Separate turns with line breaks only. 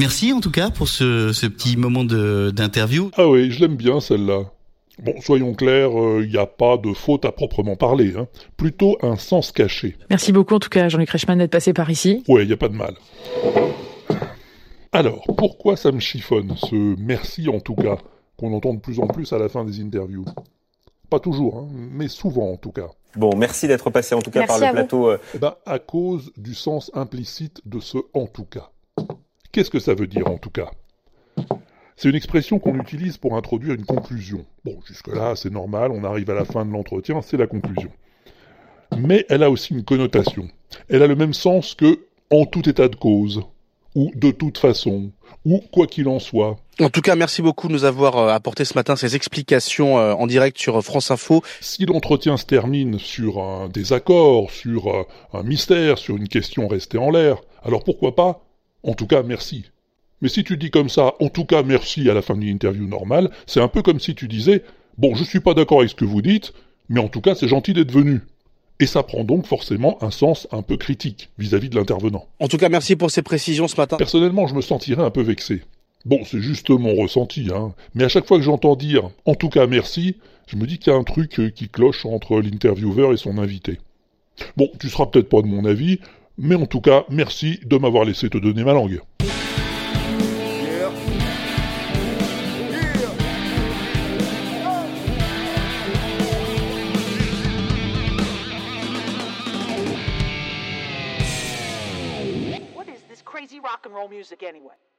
Merci en tout cas pour ce, ce petit moment d'interview.
Ah oui, je l'aime bien celle-là. Bon, soyons clairs, il n'y a pas de faute à proprement parler, hein. plutôt un sens caché.
Merci beaucoup en tout cas Jean-Luc Reichmann d'être passé par ici.
Ouais, il n'y a pas de mal. Alors, pourquoi ça me chiffonne, ce merci en tout cas, qu'on entend de plus en plus à la fin des interviews? Pas toujours, hein, mais souvent en tout cas.
Bon, merci d'être passé en tout cas par le plateau.
Eh ben, à cause du sens implicite de ce en tout cas. Qu'est-ce que ça veut dire en tout cas? C'est une expression qu'on utilise pour introduire une conclusion. Bon, jusque-là, c'est normal, on arrive à la fin de l'entretien, c'est la conclusion. Mais elle a aussi une connotation. Elle a le même sens que en tout état de cause ou de toute façon, ou quoi qu'il en soit.
En tout cas, merci beaucoup de nous avoir euh, apporté ce matin ces explications euh, en direct sur euh, France Info.
Si l'entretien se termine sur un désaccord, sur un mystère, sur une question restée en l'air, alors pourquoi pas En tout cas, merci. Mais si tu dis comme ça, en tout cas merci à la fin d'une interview normale, c'est un peu comme si tu disais, bon, je suis pas d'accord avec ce que vous dites, mais en tout cas c'est gentil d'être venu. Et ça prend donc forcément un sens un peu critique vis-à-vis de l'intervenant.
En tout cas, merci pour ces précisions ce matin.
Personnellement, je me sentirais un peu vexé. Bon, c'est juste mon ressenti, hein. Mais à chaque fois que j'entends dire « en tout cas merci », je me dis qu'il y a un truc euh, qui cloche entre l'intervieweur et son invité. Bon, tu seras peut-être pas de mon avis, mais en tout cas, merci de m'avoir laissé te donner ma langue.
music anyway?